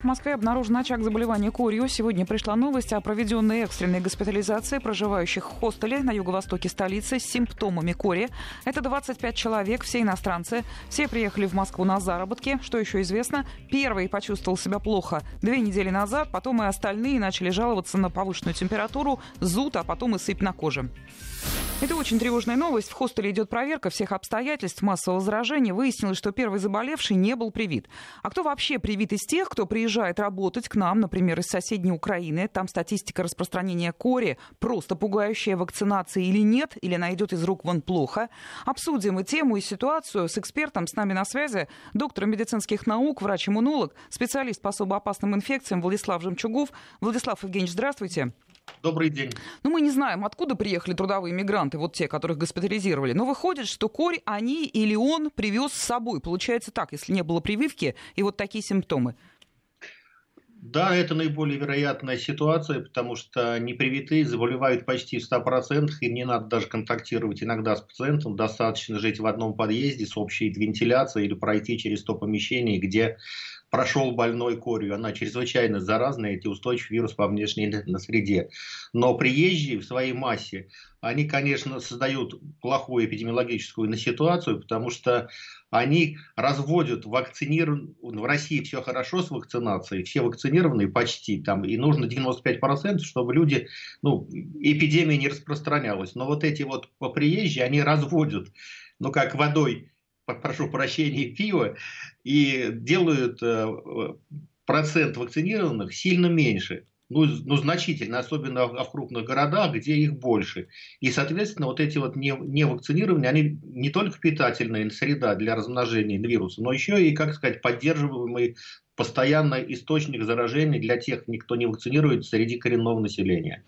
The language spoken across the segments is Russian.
В Москве обнаружен очаг заболевания корью. Сегодня пришла новость о проведенной экстренной госпитализации проживающих в хостеле на юго-востоке столицы с симптомами кори. Это 25 человек, все иностранцы. Все приехали в Москву на заработки. Что еще известно? Первый почувствовал себя плохо две недели назад, потом и остальные начали жаловаться на повышенную температуру, зуд, а потом и сыпь на коже. Это очень тревожная новость. В хостеле идет проверка всех обстоятельств массового заражения. Выяснилось, что первый заболевший не был привит. А кто вообще привит из тех, кто приезжает работать к нам, например, из соседней Украины? Там статистика распространения кори просто пугающая. Вакцинации или нет, или она идет из рук вон плохо. Обсудим и тему, и ситуацию с экспертом. С нами на связи доктор медицинских наук, врач-иммунолог, специалист по особо опасным инфекциям Владислав Жемчугов. Владислав Евгеньевич, здравствуйте. Добрый день. Ну, мы не знаем, откуда приехали трудовые мигранты, вот те, которых госпитализировали. Но выходит, что корь они или он привез с собой. Получается так, если не было прививки и вот такие симптомы. Да, это наиболее вероятная ситуация, потому что непривитые заболевают почти в 100%, им не надо даже контактировать иногда с пациентом, достаточно жить в одном подъезде с общей вентиляцией или пройти через то помещение, где прошел больной корью, она чрезвычайно заразная, эти устойчивый вирус по внешней среде. Но приезжие в своей массе, они, конечно, создают плохую эпидемиологическую ситуацию, потому что они разводят вакцинированных, в России все хорошо с вакцинацией, все вакцинированные почти, там, и нужно 95%, чтобы люди, ну, эпидемия не распространялась. Но вот эти вот приезжие, они разводят, ну, как водой прошу прощения, пиво, и делают э, процент вакцинированных сильно меньше. Ну, ну, значительно, особенно в, крупных городах, где их больше. И, соответственно, вот эти вот не, невакцинированные, они не только питательная среда для размножения вируса, но еще и, как сказать, поддерживаемый постоянный источник заражений для тех, кто не вакцинирует среди коренного населения.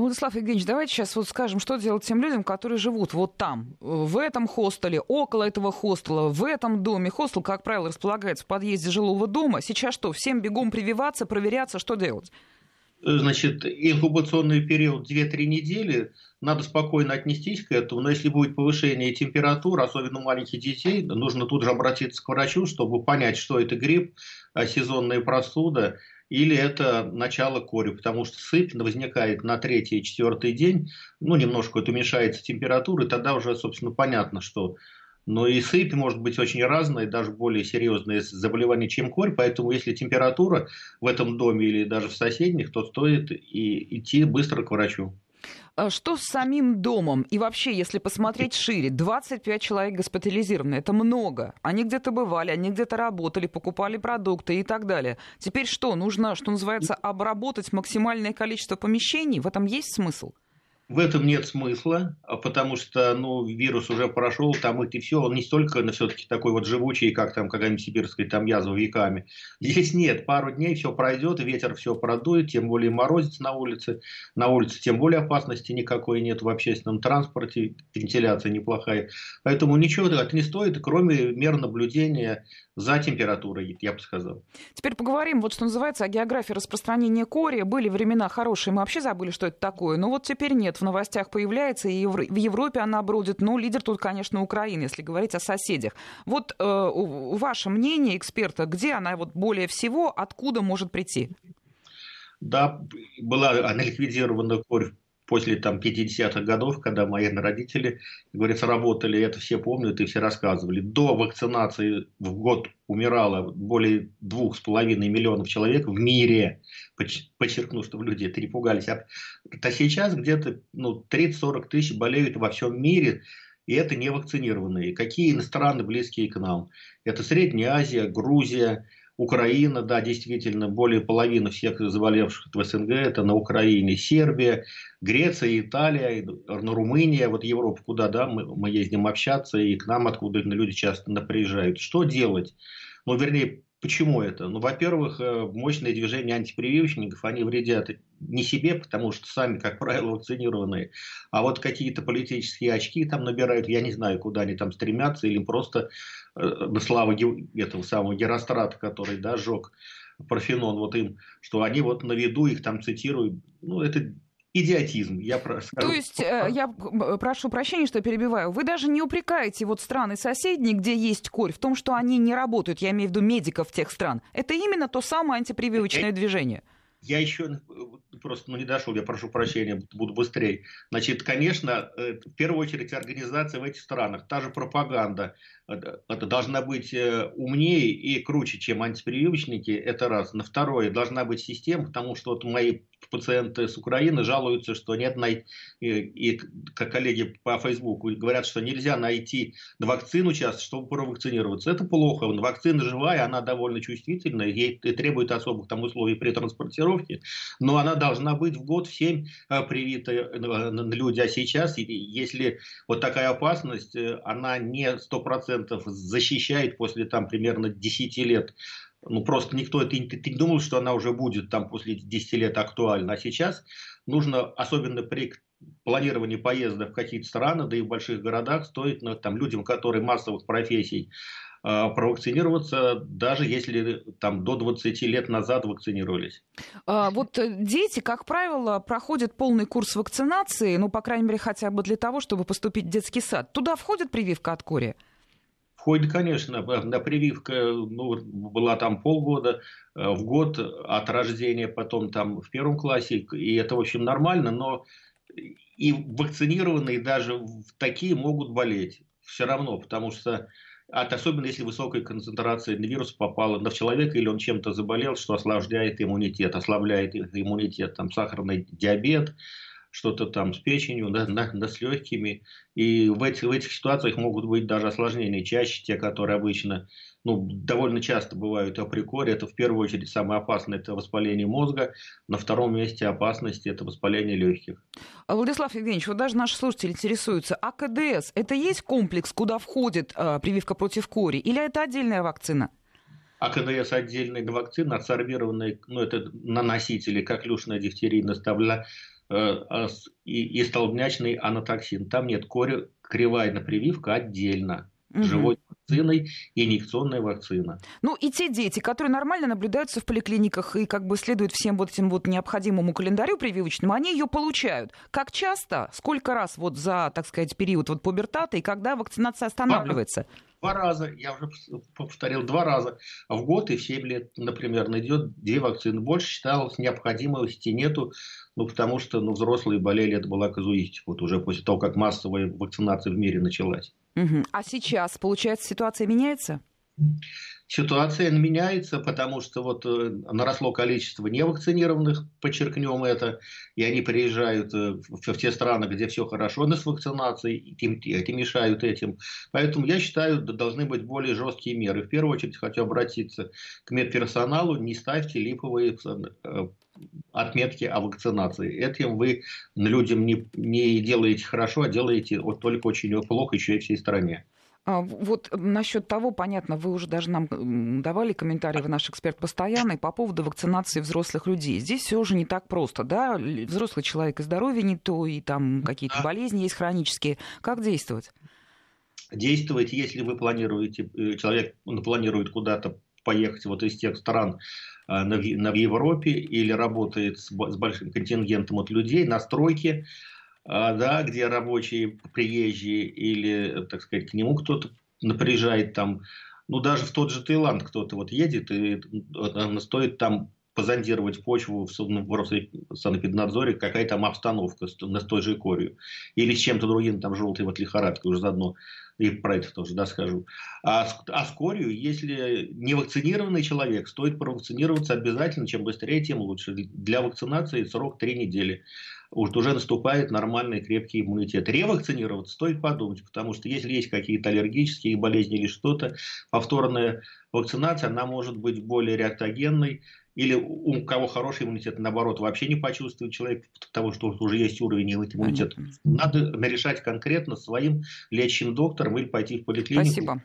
Владислав Евгеньевич, давайте сейчас вот скажем, что делать тем людям, которые живут вот там, в этом хостеле, около этого хостела, в этом доме. Хостел, как правило, располагается в подъезде жилого дома. Сейчас что, всем бегом прививаться, проверяться, что делать? Значит, инкубационный период 2-3 недели, надо спокойно отнестись к этому, но если будет повышение температуры, особенно у маленьких детей, нужно тут же обратиться к врачу, чтобы понять, что это грипп, а сезонная простуда, или это начало кори, потому что сыпь возникает на третий и четвертый день, ну, немножко это уменьшается температура, и тогда уже, собственно, понятно, что но и сыпь может быть очень разная, даже более серьезные заболевания, чем корь. Поэтому, если температура в этом доме или даже в соседних, то стоит и идти быстро к врачу. А что с самим домом? И вообще, если посмотреть шире, 25 человек госпитализированы, это много. Они где-то бывали, они где-то работали, покупали продукты и так далее. Теперь что? Нужно, что называется, обработать максимальное количество помещений? В этом есть смысл? В этом нет смысла, а потому что ну, вирус уже прошел, там и все, он не столько ну, все-таки такой вот живучий, как там какая-нибудь сибирская там язва веками. Здесь нет, пару дней все пройдет, ветер все продует, тем более морозец на улице, на улице тем более опасности никакой нет в общественном транспорте, вентиляция неплохая. Поэтому ничего это не стоит, кроме мер наблюдения за температурой, я бы сказал. Теперь поговорим, вот что называется, о географии распространения кори. Были времена хорошие, мы вообще забыли, что это такое. Но вот теперь нет, в новостях появляется, и в Европе она бродит. Ну, лидер тут, конечно, Украина, если говорить о соседях. Вот э, ваше мнение, эксперта, где она вот более всего, откуда может прийти? Да, была она ликвидирована корь после там, 50-х годов, когда мои родители, говорится, работали, это все помнят и все рассказывали. До вакцинации в год умирало более двух с половиной миллионов человек в мире. Подчеркну, чтобы люди перепугались. А, а сейчас где-то ну, 30-40 тысяч болеют во всем мире, и это не вакцинированные. Какие страны близкие к нам? Это Средняя Азия, Грузия, Украина, да, действительно, более половины всех заболевших в СНГ это на Украине, Сербия, Греция, Италия, на Румыния, вот Европа, куда, да, мы, мы ездим общаться, и к нам откуда люди часто приезжают. Что делать? Ну, вернее, Почему это? Ну, во-первых, э, мощные движения антипрививочников, они вредят не себе, потому что сами, как правило, вакцинированные, а вот какие-то политические очки там набирают, я не знаю, куда они там стремятся, или просто э, славу этого самого Герострата, который, да, сжег Парфенон, вот им, что они вот на виду их там цитируют, ну, это идиотизм. Я скажу. То есть, э, я прошу прощения, что перебиваю. Вы даже не упрекаете вот страны соседние, где есть корь, в том, что они не работают, я имею в виду медиков тех стран. Это именно то самое антипрививочное движение. Я еще просто ну, не дошел, я прошу прощения, буду быстрее. Значит, конечно, э, в первую очередь организация в этих странах, та же пропаганда, это должна быть э, умнее и круче, чем антипрививочники, это раз. На второе, должна быть система, потому что вот мои пациенты с Украины жалуются, что нет най... и, и как коллеги по Фейсбуку говорят, что нельзя найти вакцину сейчас, чтобы провакцинироваться. Это плохо. Вакцина живая, она довольно чувствительная, ей требует особых там условий при транспортировке, но она должна быть в год в 7 э, привиты э, люди. А сейчас, если вот такая опасность, она не 100% 100% защищает после там примерно 10 лет. Ну, просто никто это не, думал, что она уже будет там после 10 лет актуальна. А сейчас нужно, особенно при планировании поездок в какие-то страны, да и в больших городах, стоит ну, там, людям, которые массовых профессий, э, провакцинироваться, даже если там до 20 лет назад вакцинировались. А, вот дети, как правило, проходят полный курс вакцинации, ну, по крайней мере, хотя бы для того, чтобы поступить в детский сад. Туда входит прививка от кори? Входит, конечно, на прививка ну, была там полгода э, в год от рождения, потом там в первом классе, и это, в общем, нормально, но и вакцинированные даже такие могут болеть все равно, потому что от, особенно если высокая концентрация вируса попала на человека или он чем-то заболел, что ослабляет иммунитет, ослабляет иммунитет, там сахарный диабет, что-то там с печенью, да, да, да с легкими. И в этих, в этих ситуациях могут быть даже осложнения. Чаще те, которые обычно, ну, довольно часто бывают априкоре. Это в первую очередь самое опасное, это воспаление мозга. На втором месте опасности это воспаление легких. А, Владислав Евгеньевич, вот даже наши слушатели интересуются, а КДС это есть комплекс, куда входит э, прививка против кори, или это отдельная вакцина? АКДС отдельная вакцина, адсорбированные, ну, это наносители, как люшная дифтерия, наставля, Э, и, и столбнячный анатоксин. Там нет кори, кривая прививка отдельно. Угу. Живой вакциной и инъекционная вакцина. Ну и те дети, которые нормально наблюдаются в поликлиниках и как бы следуют всем вот этим вот необходимому календарю прививочному, они ее получают. Как часто, сколько раз вот за, так сказать, период вот пубертата и когда вакцинация останавливается? Два раза, я уже повторил, два раза в год и в 7 лет, например, найдет две вакцины. Больше считалось необходимости нету, ну, потому что ну, взрослые болели, это была казуистика, вот уже после того, как массовая вакцинация в мире началась. Угу. А сейчас, получается, ситуация меняется? Ситуация меняется, потому что вот э, наросло количество невакцинированных, подчеркнем это, и они приезжают э, в, те страны, где все хорошо с вакцинацией, и мешают этим. Поэтому я считаю, должны быть более жесткие меры. В первую очередь хочу обратиться к медперсоналу, не ставьте липовые э, отметки о вакцинации. Этим вы людям не, не делаете хорошо, а делаете вот только очень плохо еще и всей стране. А, вот насчет того, понятно, вы уже даже нам давали комментарии, вы наш эксперт постоянный, по поводу вакцинации взрослых людей. Здесь все уже не так просто, да? Взрослый человек и здоровье не то, и там какие-то болезни есть хронические. Как действовать? Действовать, если вы планируете, э, человек планирует куда-то поехать вот из тех стран э, на, в Европе или работает с большим контингентом от людей на стройке, да, где рабочие приезжие или, так сказать, к нему кто-то приезжает там, ну, даже в тот же Таиланд кто-то вот едет, и стоит там позондировать почву в санэпиднадзоре, какая там обстановка с, с той же корью. Или с чем-то другим, там желтой вот лихорадкой уже заодно. И про это тоже, да, скажу. А, а с корью, если не вакцинированный человек, стоит провакцинироваться обязательно. Чем быстрее, тем лучше. Для вакцинации срок 3 недели уже наступает нормальный крепкий иммунитет. Ревакцинироваться стоит подумать, потому что если есть какие-то аллергические болезни или что-то, повторная вакцинация, она может быть более реактогенной, или у кого хороший иммунитет, наоборот, вообще не почувствует человек того, что уже есть уровень иммунитета. Надо решать конкретно своим лечащим доктором или пойти в поликлинику. Спасибо.